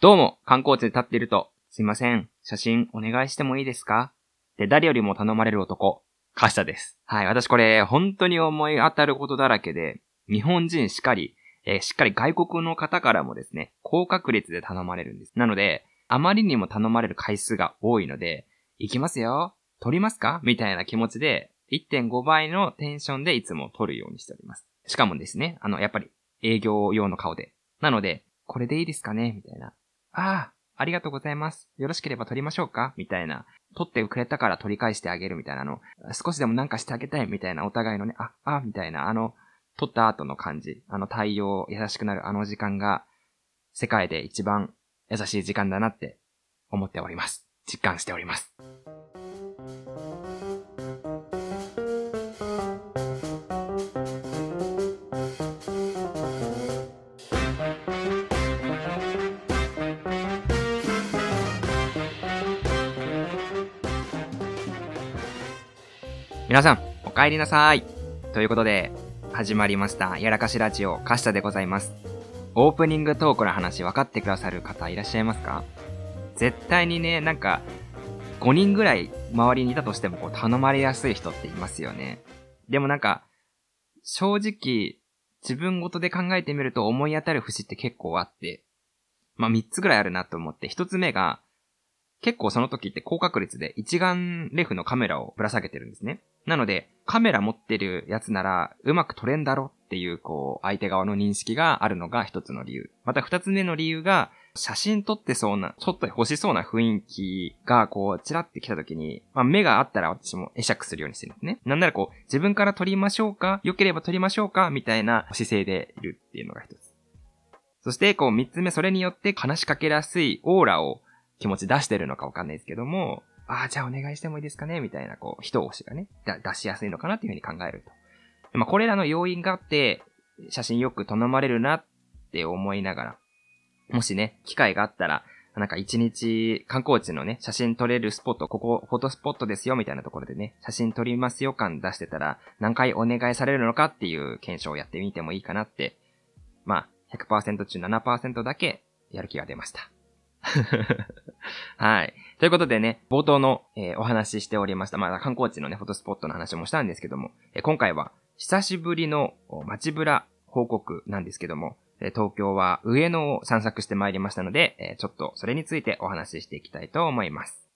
どうも、観光地で立っていると、すいません、写真お願いしてもいいですか？で、誰よりも頼まれる男、カシタです。はい、私これ、本当に思い当たることだらけで、日本人しかり、えー、しっかり外国の方からもですね、高確率で頼まれるんです。なので、あまりにも頼まれる回数が多いので、行きますよ撮りますか？みたいな気持ちで、1.5倍のテンションでいつも撮るようにしております。しかもですね、あの、やっぱり営業用の顔で。なので、これでいいですかね？みたいな。ああ、ありがとうございます。よろしければ撮りましょうか？みたいな。撮ってくれたから取り返してあげるみたいなの。少しでもなんかしてあげたいみたいなお互いのね、あ、あ、みたいな、あの、撮った後の感じ。あの対応優しくなるあの時間が、世界で一番優しい時間だなって思っております。実感しております。皆さん、お帰りなさい。ということで、始まりました、やらかしラジオ、カシタでございます。オープニングトークの話分かってくださる方いらっしゃいますか？絶対にね、なんか、5人ぐらい周りにいたとしてもこう頼まれやすい人っていますよね。でもなんか、正直、自分ごとで考えてみると思い当たる節って結構あって、まあ3つぐらいあるなと思って、1つ目が、結構その時って高確率で一眼レフのカメラをぶら下げてるんですね。なので、カメラ持ってるやつなら、うまく撮れんだろっていう、こう、相手側の認識があるのが一つの理由。また二つ目の理由が、写真撮ってそうな、撮って欲しそうな雰囲気が、こう、チラって来た時に、まあ、目があったら私も会釈するようにしてるんですね。なんならこう、自分から撮りましょうか？良ければ撮りましょうか？みたいな姿勢でいるっていうのが一つ。そして、こう、三つ目、それによって話しかけやすいオーラを気持ち出してるのかわかんないですけども、ああ、じゃあお願いしてもいいですかねみたいな、こう、人押しがね、出しやすいのかなっていうふうに考えると。まあ、これらの要因があって、写真よく頼まれるなって思いながら、もしね、機会があったら、なんか一日観光地のね、写真撮れるスポット、ここフォトスポットですよみたいなところでね、写真撮りますよ感出してたら、何回お願いされるのかっていう検証をやってみてもいいかなって、まあ、100%中7%だけやる気が出ました。はい。ということでね、冒頭の、えー、お話ししておりました。まあ、観光地のね、フォトスポットの話もしたんですけども、えー、今回は、久しぶりの街ぶら報告なんですけども、えー、東京は上野を散策してまいりましたので、えちょっとそれについてお話ししていきたいと思います。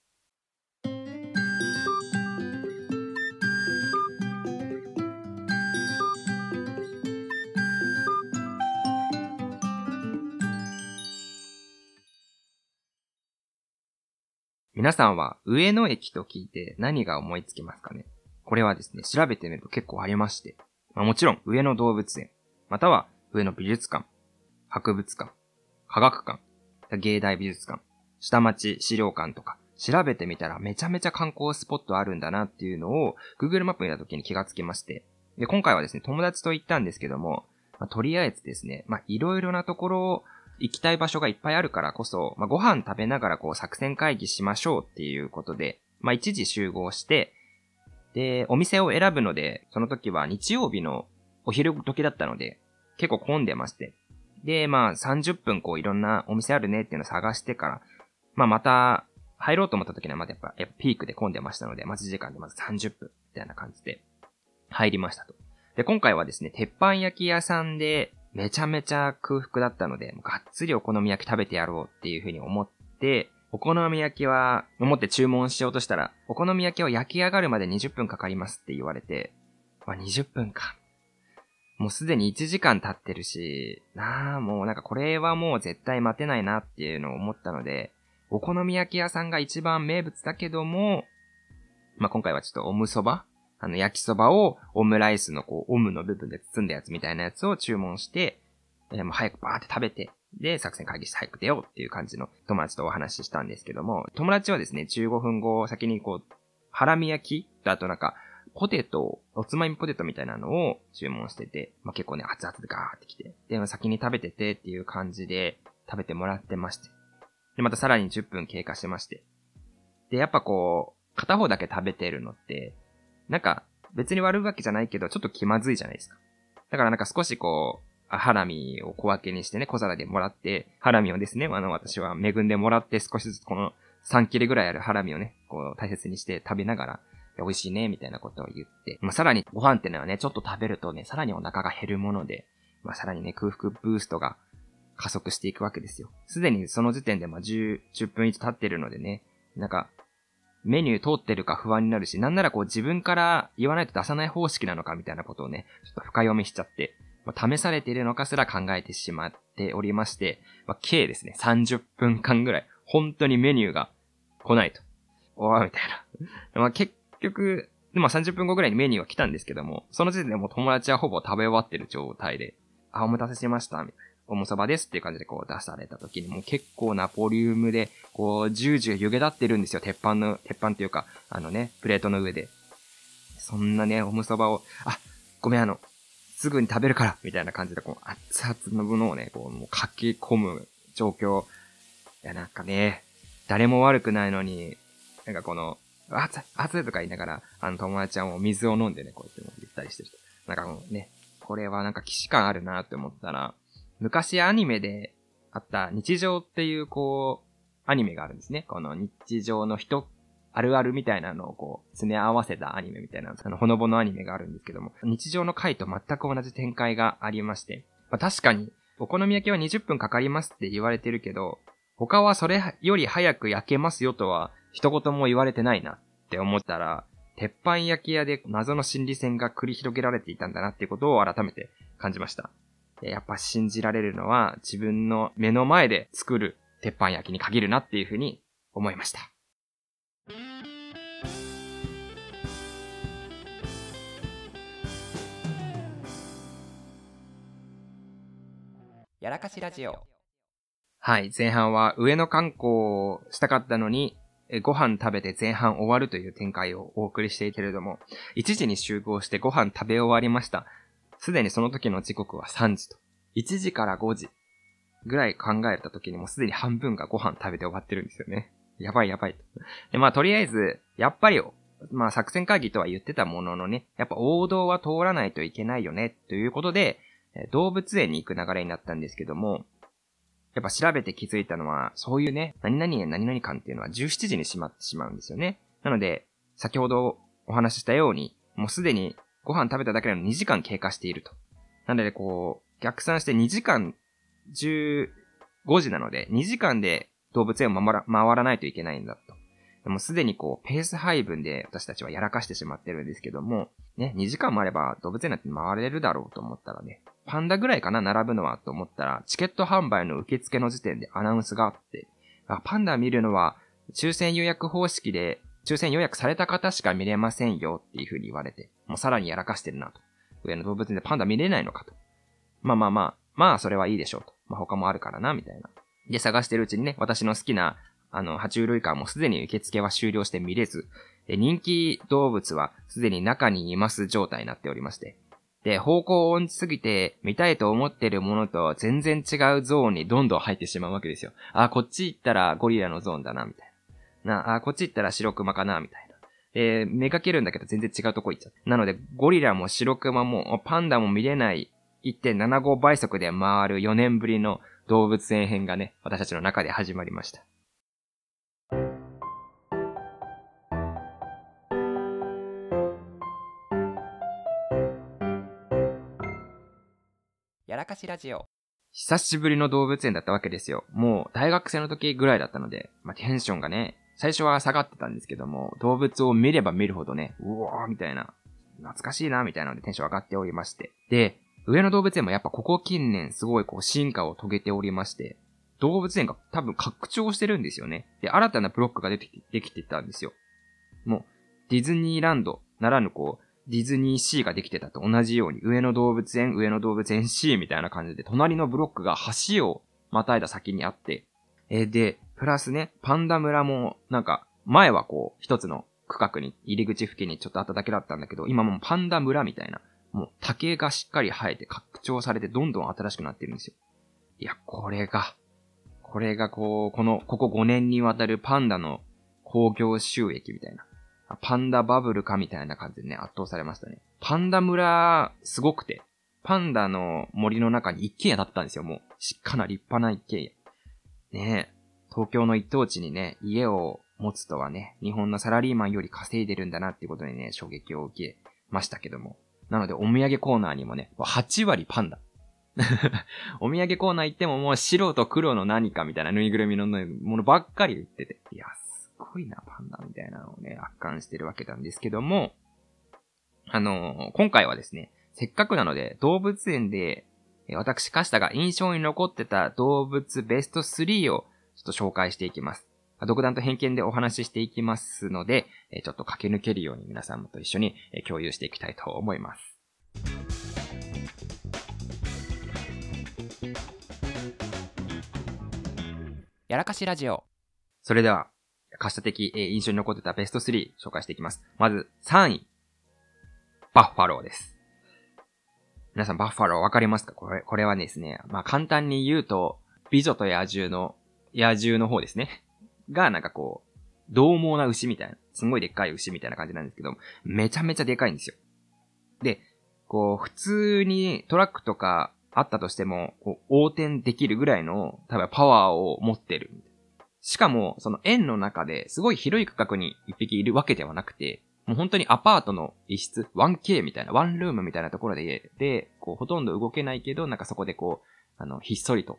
皆さんは上野駅と聞いて何が思いつきますかね？これはですね、調べてみると結構ありまして。まあ、もちろん上野動物園、または上野美術館、博物館、科学館、芸大美術館、下町資料館とか、調べてみたらめちゃめちゃ観光スポットあるんだなっていうのを Google マップ見た時に気がつきまして。で、今回はですね、友達と行ったんですけども、まあ、とりあえずですね、まあ、いろいろなところを行きたい場所がいっぱいあるからこそ、まあ、ご飯食べながらこう作戦会議しましょうっていうことで、まあ、一時集合して、で、お店を選ぶので、その時は日曜日のお昼時だったので、結構混んでまして。で、まあ30分こういろんなお店あるねっていうのを探してから、まあまた入ろうと思った時にはまだやっぱ、やっぱピークで混んでましたので、待ち時間でまず30分みたいな感じで入りましたと。で、今回はですね、鉄板焼き屋さんでめちゃめちゃ空腹だったので、がっつりお好み焼き食べてやろうっていうふうに思って、お好み焼きは、思って注文しようとしたら、お好み焼きは焼き上がるまで20分かかりますって言われて、ま、20分か。もうすでに1時間経ってるし、なあ、もうなんかこれはもう絶対待てないなっていうのを思ったので、お好み焼き屋さんが一番名物だけども、まあ、今回はちょっとおむそばあの、焼きそばをオムライスのこう、オムの部分で包んだやつみたいなやつを注文して、えー、もう早くバーって食べて、で、作戦会議して早く出ようっていう感じの友達とお話ししたんですけども、友達はですね、15分後先にこう、ハラミ焼きとあとなんか、ポテト、おつまみポテトみたいなのを注文してて、まあ、結構ね、熱々でガーってきて、で、先に食べててっていう感じで食べてもらってまして。で、またさらに10分経過してまして。で、やっぱこう、片方だけ食べてるのって、なんか、別に悪いわけじゃないけど、ちょっと気まずいじゃないですか。だからなんか少しこう、ハラミを小分けにしてね、小皿でもらって、ハラミをですね、あの、私は恵んでもらって少しずつこの3切れぐらいあるハラミをね、こう大切にして食べながら、美味しいね、みたいなことを言って、まあ、さらにご飯ってのはね、ちょっと食べるとね、さらにお腹が減るもので、まあ、さらにね、空腹ブーストが加速していくわけですよ。すでにその時点でまあ10、10分以上経ってるのでね、なんか、メニュー通ってるか不安になるし、なんならこう自分から言わないと出さない方式なのかみたいなことをね、ちょっと深読みしちゃって、まあ、試されているのかすら考えてしまっておりまして、まあ、計ですね、30分間ぐらい、本当にメニューが来ないと。おわみたいな。まあ、結局、まあ30分後ぐらいにメニューは来たんですけども、その時点でもう友達はほぼ食べ終わってる状態で、あ、お待たせしました、みたいな。おもそばですっていう感じでこう出された時にもう結構なボリュームで、こう、ジュージュー湯気立ってるんですよ。鉄板の、鉄板っていうか、あのね、プレートの上で。そんなね、おむそばを、あ、ごめんあの、すぐに食べるから、みたいな感じでこう、熱々のものをね、こう、もう書き込む状況。いや、なんかね、誰も悪くないのに、なんかこの、熱い、熱とか言いながら、あの友達はもう水を飲んでね、こうやってもう言ったりしてる人。なんかもうね、これはなんか騎士感あるなって思ったら、昔アニメであった日常っていうこう、アニメがあるんですね。この日常の人、あるあるみたいなのをこう、詰め合わせたアニメみたいな、あの、ほのぼのアニメがあるんですけども、日常の回と全く同じ展開がありまして、まあ、確かに、お好み焼きは20分かかりますって言われてるけど、他はそれより早く焼けますよとは、一言も言われてないなって思ったら、鉄板焼き屋で謎の心理戦が繰り広げられていたんだなってことを改めて感じました。やっぱ信じられるのは自分の目の前で作る鉄板焼きに限るなっていうふうに思いました。やらかしラジオ。はい、前半は上の観光をしたかったのに、ご飯食べて前半終わるという展開をお送りしているけれども、1時に集合してご飯食べ終わりました。すでにその時の時刻は3時と。1時から5時ぐらい考えた時にもうすでに半分がご飯食べて終わってるんですよね。やばいやばいと。で、まあとりあえず、やっぱり、まあ作戦会議とは言ってたもののね、やっぱ王道は通らないといけないよね、ということで、動物園に行く流れになったんですけども、やっぱ調べて気づいたのは、そういうね、何々や何々感っていうのは17時に閉まってしまうんですよね。なので、先ほどお話ししたように、もうすでにご飯食べただけでの2時間経過していると。なので、こう、逆算して2時間15時なので、2時間で動物園を回ら回らないといけないんだと。でもすでにこう、ペース配分で私たちはやらかしてしまってるんですけども、ね、2時間もあれば動物園なんて回れるだろうと思ったらね、パンダぐらいかな、並ぶのはと思ったら、チケット販売の受付の時点でアナウンスがあって、あ、パンダ見るのは、抽選予約方式で抽選予約された方しか見れませんよっていう風に言われて、もうさらにやらかしてるなと。上野動物園でパンダ見れないのかと。まあまあまあ、まあそれはいいでしょうと。まあ他もあるからな、みたいな。で、探してるうちにね、私の好きな、あの、爬虫類館もすでに受付は終了して見れず、で人気動物はすでに中にいます状態になっておりまして。で、方向音痴すぎて見たいと思ってるものと全然違うゾーンにどんどん入ってしまうわけですよ。あ、こっち行ったらゴリラのゾーンだな、みたいな。な、あ、こっち行ったら白熊かな、みたいな。えー、めがけるんだけど全然違うとこ行っちゃう。なので、ゴリラも白熊も、パンダも見れない1.75倍速で回る4年ぶりの動物園編がね、私たちの中で始まりました。やらかしラジオ。久しぶりの動物園だったわけですよ。もう大学生の時ぐらいだったので、まあ、テンションがね、最初は下がってたんですけども、動物を見れば見るほどね、うわーみたいな、懐かしいなみたいなのでテンション上がっておりまして。で、上野動物園もやっぱここ近年すごいこう進化を遂げておりまして、動物園が多分拡張してるんですよね。で、新たなブロックが出てきて、できてたんですよ。もう、ディズニーランドならぬこう、ディズニーシーができてたと同じように、上野動物園、上野動物園シーみたいな感じで、隣のブロックが橋をまたいだ先にあって、えで、プラスね、パンダ村も、なんか、前はこう、一つの区画に、入り口付近にちょっとあっただけだったんだけど、今もうパンダ村みたいな、もう竹がしっかり生えて拡張されてどんどん新しくなってるんですよ。いや、これが、これがこう、この、ここ5年にわたるパンダの工業収益みたいな。パンダバブルかみたいな感じでね、圧倒されましたね。パンダ村、すごくて。パンダの森の中に一軒家だったんですよ、もう。しっかな立派な一軒家。ねえ、東京の一等地にね、家を持つとはね、日本のサラリーマンより稼いでるんだなっていうことにね、衝撃を受けましたけども。なので、お土産コーナーにもね、8割パンダ。お土産コーナー行ってももう白と黒の何かみたいなぬいぐるみのものばっかり売ってて。いや、すごいな、パンダみたいなのをね、圧巻してるわけなんですけども、あのー、今回はですね、せっかくなので動物園で、私、カシタが印象に残ってた動物ベスト3をっと紹介していきます。独断と偏見でお話ししていきますので、ちょっと駆け抜けるように皆さんもと一緒に共有していきたいと思います。やらかしラジオ。それでは、可視的、え印象に残ってたベスト3紹介していきます。まず、3位。バッファローです。皆さん、バッファローわかりますか？これ、これはですね、まあ簡単に言うと、美女と野獣の、野獣の方ですね。が、なんかこう、獰猛な牛みたいな、すごいでっかい牛みたいな感じなんですけど、めちゃめちゃでかいんですよ。で、こう、普通にトラックとかあったとしても、こう、横転できるぐらいの、多分パワーを持ってる。しかも、その円の中ですごい広い区画に一匹いるわけではなくて、もう本当にアパートの一室、1K みたいな、ワンルームみたいなところで、で、こう、ほとんど動けないけど、なんかそこでこう、あの、ひっそりと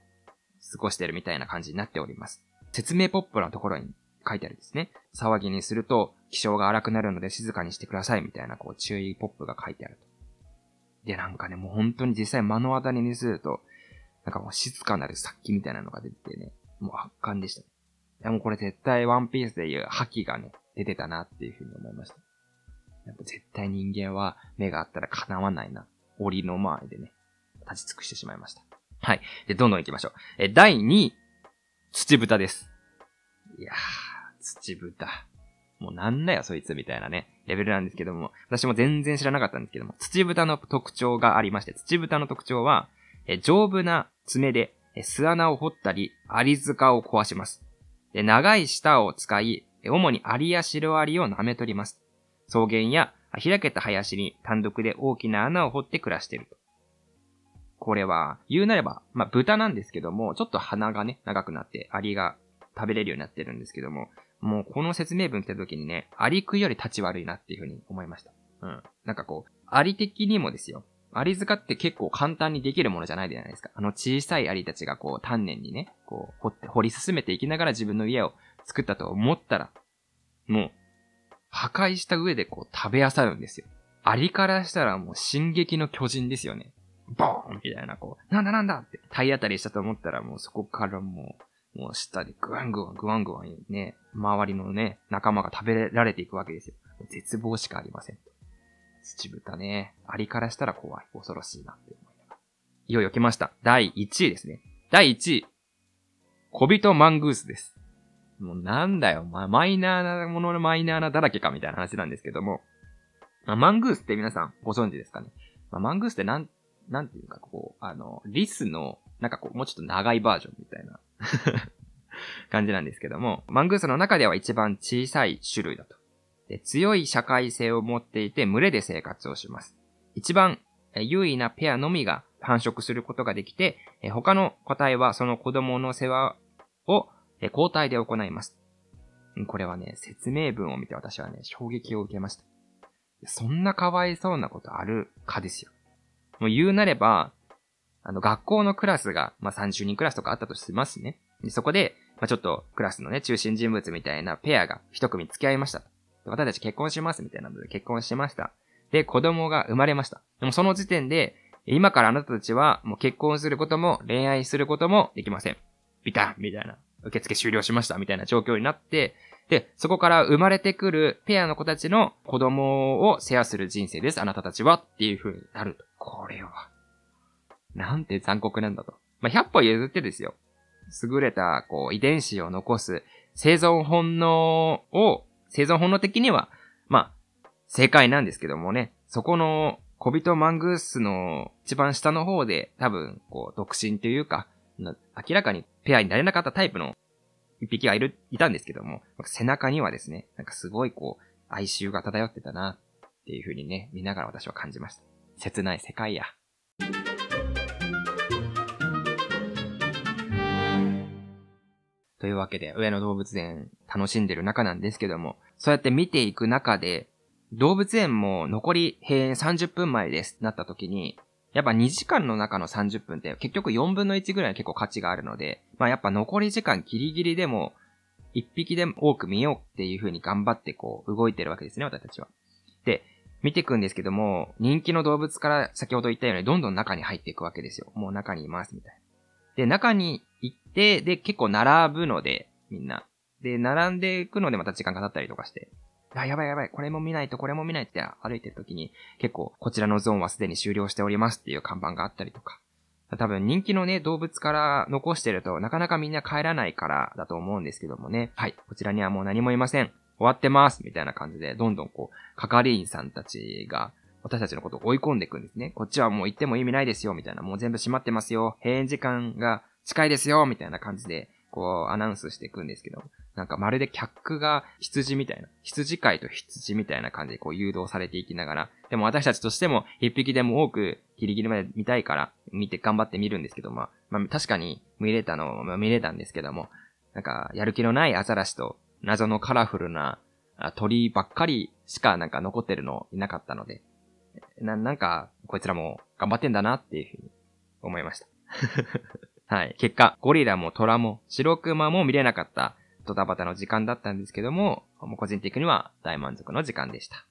過ごしてるみたいな感じになっております。説明ポップのところに書いてあるんですね。騒ぎにすると気性が荒くなるので静かにしてくださいみたいなこう注意ポップが書いてあると。で、なんかね、もう本当に実際目の当たりにすると、なんかもう静かなる殺気みたいなのが出ててね、もう圧巻でした。いやもうこれ絶対ワンピースでいう覇気がね、出てたなっていうふうに思いました。やっぱ絶対人間は目があったら叶わないな。檻の前でね、立ち尽くしてしまいました。はい。で、どんどん行きましょう。え、第2位、土豚です。いやー、土豚。もうなんだよ、そいつみたいなね、レベルなんですけども、私も全然知らなかったんですけども、土豚の特徴がありまして、土豚の特徴は、え丈夫な爪で、え巣穴を掘ったり、アリ塚を壊します。で長い舌を使い、主にアリやシロアリを舐め取ります。草原や開けた林に単独で大きな穴を掘って暮らしていると。これは、言うなれば、まあ、豚なんですけども、ちょっと鼻がね、長くなって、アリが食べれるようになってるんですけども、もうこの説明文来た時にね、アリ食いより立ち悪いなっていう風に思いました。うん。なんかこう、アリ的にもですよ。アリ塚って結構簡単にできるものじゃないじゃないですか。あの小さいアリたちがこう丹念にね、こう掘って掘り進めていきながら自分の家を作ったと思ったら、もう、破壊した上でこう食べ漁るんですよ。アリからしたらもう進撃の巨人ですよね。ボーンみたいな、こう、なんだなんだって体当たりしたと思ったらもうそこからもう、もう下でグワングワングワングワンね、周りのね、仲間が食べられていくわけですよ。絶望しかありません。土豚ね、アリからしたら怖い。恐ろしいなって思いながら。いよいよ来ました。第1位ですね。第1位。小人マングースです。もうなんだよ、まあマイナーなもののマイナーなだらけかみたいな話なんですけども。まあ、マングースって皆さんご存知ですかね。まあ、マングースってなん、なんていうかこう、あの、リスの、なんかこう、もうちょっと長いバージョンみたいな 感じなんですけども、マングースの中では一番小さい種類だと。で強い社会性を持っていて群れで生活をします。一番優位なペアのみが繁殖することができて、他の個体はその子供の世話を交代で行います。これはね、説明文を見て私はね、衝撃を受けました。そんなかわいそうなことあるかですよ。もう言うなれば、あの、学校のクラスが、まあ、30人クラスとかあったとしますね。でそこで、まあ、ちょっとクラスのね、中心人物みたいなペアが一組付き合いました。私たち結婚しますみたいなので結婚しました。で、子供が生まれました。でもその時点で、今からあなたたちはもう結婚することも恋愛することもできません。ビタンみたいな。受付終了しましたみたいな状況になって、で、そこから生まれてくるペアの子たちの子供を世話する人生です。あなたたちはっていう風になると。これは、なんて残酷なんだと。まあ、100歩譲ってですよ。優れた、こう、遺伝子を残す生存本能を、生存本能的には、まあ、正解なんですけどもね、そこの小人マングースの一番下の方で多分、こう、独身というか、明らかにペアになれなかったタイプの一匹がいる、いたんですけども、背中にはですね、なんかすごいこう、哀愁が漂ってたな、っていう風にね、見ながら私は感じました。切ない世界や。というわけで、上野動物園楽しんでる中なんですけども、そうやって見ていく中で、動物園も残り閉園30分前ですなった時に、やっぱ2時間の中の30分って結局4分の1ぐらい結構価値があるので、まあやっぱ残り時間ギリギリでも、1匹でも多く見ようっていう風に頑張ってこう動いてるわけですね、私たちは。で、見ていくんですけども、人気の動物から先ほど言ったようにどんどん中に入っていくわけですよ。もう中にいますみたいな。で、中に行って、で、結構並ぶので、みんな。で、並んでいくのでまた時間が経ったりとかして。あ、やばいやばい、これも見ないとこれも見ないって歩いてる時に、結構、こちらのゾーンはすでに終了しておりますっていう看板があったりとか。多分人気のね、動物から残してると、なかなかみんな帰らないからだと思うんですけどもね。はい。こちらにはもう何もいません。終わってます。みたいな感じで、どんどんこう、係員さんたちが、私たちのことを追い込んでいくんですね。こっちはもう行っても意味ないですよ、みたいな。もう全部閉まってますよ。閉園時間が近いですよ、みたいな感じで、こう、アナウンスしていくんですけど、なんかまるで客が羊みたいな、羊飼いと羊みたいな感じでこう誘導されていきながら、でも私たちとしても一匹でも多くギリギリまで見たいから、見て頑張って見るんですけど、まあ、まあ、確かに見れたの、まあ、見れたんですけども、なんか、やる気のないアザラシと謎のカラフルな鳥ばっかりしかなんか残ってるのいなかったので、な、なんか、こいつらも頑張ってんだなっていうふうに思いました。はい。結果、ゴリラもトラも白クマも見れなかったドタバタの時間だったんですけども、もう個人的には大満足の時間でした。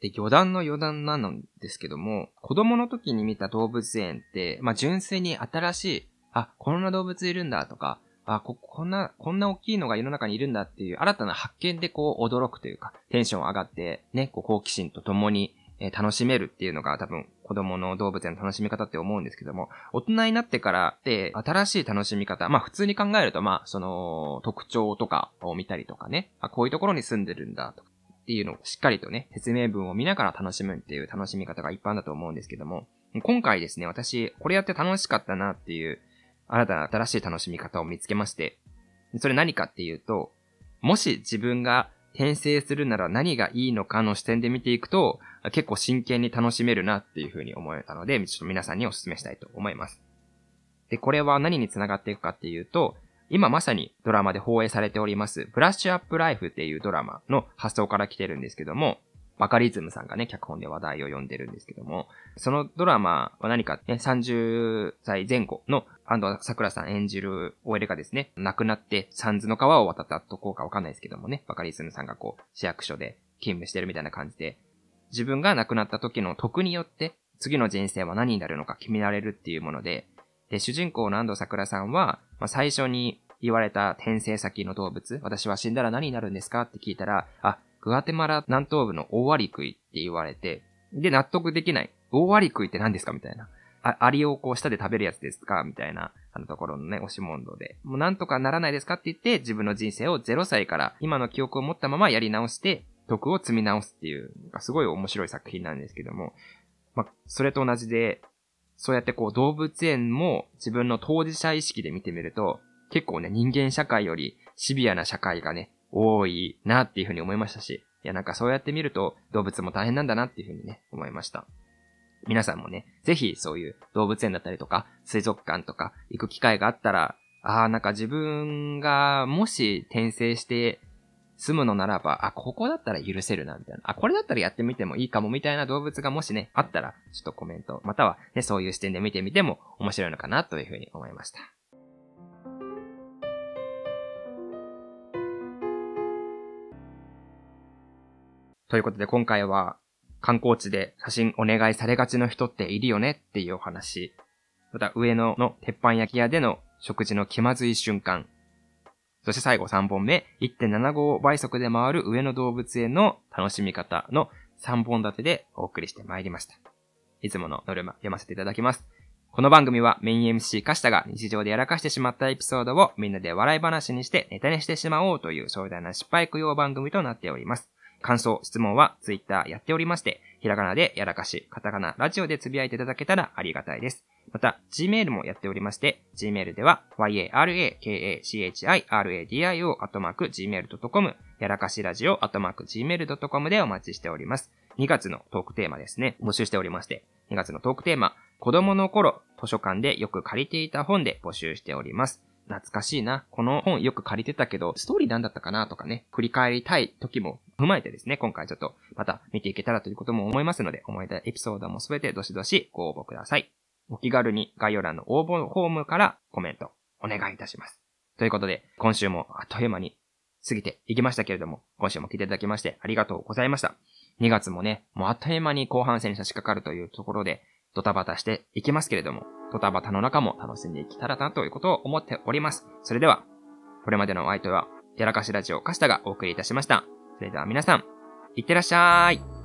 で、余談の余談なんですけども、子供の時に見た動物園って、まあ、純粋に新しい、あ、こんな動物いるんだとか、あ、こ、こんな、こんな大きいのが世の中にいるんだっていう新たな発見でこう驚くというか、テンション上がって、ね、こう好奇心と共に、えー、楽しめるっていうのが多分子供の動物園の楽しみ方って思うんですけども、大人になってからって新しい楽しみ方、まあ普通に考えるとまあその特徴とかを見たりとかね、あ、こういうところに住んでるんだとか。っていうのをしっかりとね、説明文を見ながら楽しむっていう楽しみ方が一般だと思うんですけども、今回ですね、私、これやって楽しかったなっていう新たな新しい楽しみ方を見つけまして、それ何かっていうと、もし自分が転生するなら何がいいのかの視点で見ていくと、結構真剣に楽しめるなっていう風に思えたので、ちょっと皆さんにお勧めしたいと思います。で、これは何に繋がっていくかっていうと、今まさにドラマで放映されております、ブラッシュアップライフっていうドラマの発想から来てるんですけども、バカリズムさんがね、脚本で話題を読んでるんですけども、そのドラマは何かね、30歳前後の安藤桜さん演じる OL がですね、亡くなって三途の川を渡ったとこうかわかんないですけどもね、バカリズムさんがこう、市役所で勤務してるみたいな感じで、自分が亡くなった時の徳によって、次の人生は何になるのか決められるっていうもので、で、主人公の安藤桜さんは、まあ、最初に言われた転生先の動物、私は死んだら何になるんですかって聞いたら、あ、グアテマラ南東部の大アリクイって言われて、で、納得できない。大アリクイって何ですかみたいな。あ、アリをこう舌で食べるやつですか？みたいな、あのところのね、押し問答で。もうなんとかならないですかって言って、自分の人生を0歳から今の記憶を持ったままやり直して、徳を積み直すっていう、すごい面白い作品なんですけども、まあ、それと同じで、そうやってこう動物園も自分の当事者意識で見てみると、結構ね、人間社会よりシビアな社会がね、多いなっていうふうに思いましたし、いやなんかそうやって見ると動物も大変なんだなっていうふうにね、思いました。皆さんもね、ぜひそういう動物園だったりとか、水族館とか行く機会があったら、ああ、なんか自分がもし転生して住むのならば、あ、ここだったら許せるな、みたいな。あ、これだったらやってみてもいいかも、みたいな動物がもしね、あったら、ちょっとコメント、またはね、そういう視点で見てみても面白いのかな、というふうに思いました。ということで今回は観光地で写真お願いされがちの人っているよねっていうお話。また上野の鉄板焼き屋での食事の気まずい瞬間。そして最後3本目、1.75倍速で回る上野動物園の楽しみ方の3本立てでお送りしてまいりました。いつものノルマ読ませていただきます。この番組はメイン MC カシタが日常でやらかしてしまったエピソードをみんなで笑い話にしてネタにしてしまおうという壮大な失敗供養番組となっております。感想、質問は Twitter やっておりまして、ひらがなでやらかし、カタカナ、ラジオでつぶやいていただけたらありがたいです。また、Gmail もやっておりまして、Gmail では、yarakachiراdio アットマーク gmail.com、やらかしラジオアットマーク gmail.com でお待ちしております。2月のトークテーマですね、募集しておりまして、2月のトークテーマ、子供の頃、図書館でよく借りていた本で募集しております。懐かしいな。この本よく借りてたけど、ストーリーなんだったかなとかね、振り返りたい時も踏まえてですね、今回ちょっとまた見ていけたらということも思いますので、思い出エピソードもすべてどしどしご応募ください。お気軽に概要欄の応募フォームからコメントお願いいたします。ということで、今週もあっという間に過ぎていきましたけれども、今週も来ていただきましてありがとうございました。2月もね、もうあっという間に後半戦に差し掛かるというところで、ドタバタしていきますけれども、ドタバタの中も楽しんでいけたらなということを思っております。それでは、これまでのお相手は、やらかしラジオカシタがお送りいたしました。それでは皆さん、いってらっしゃい。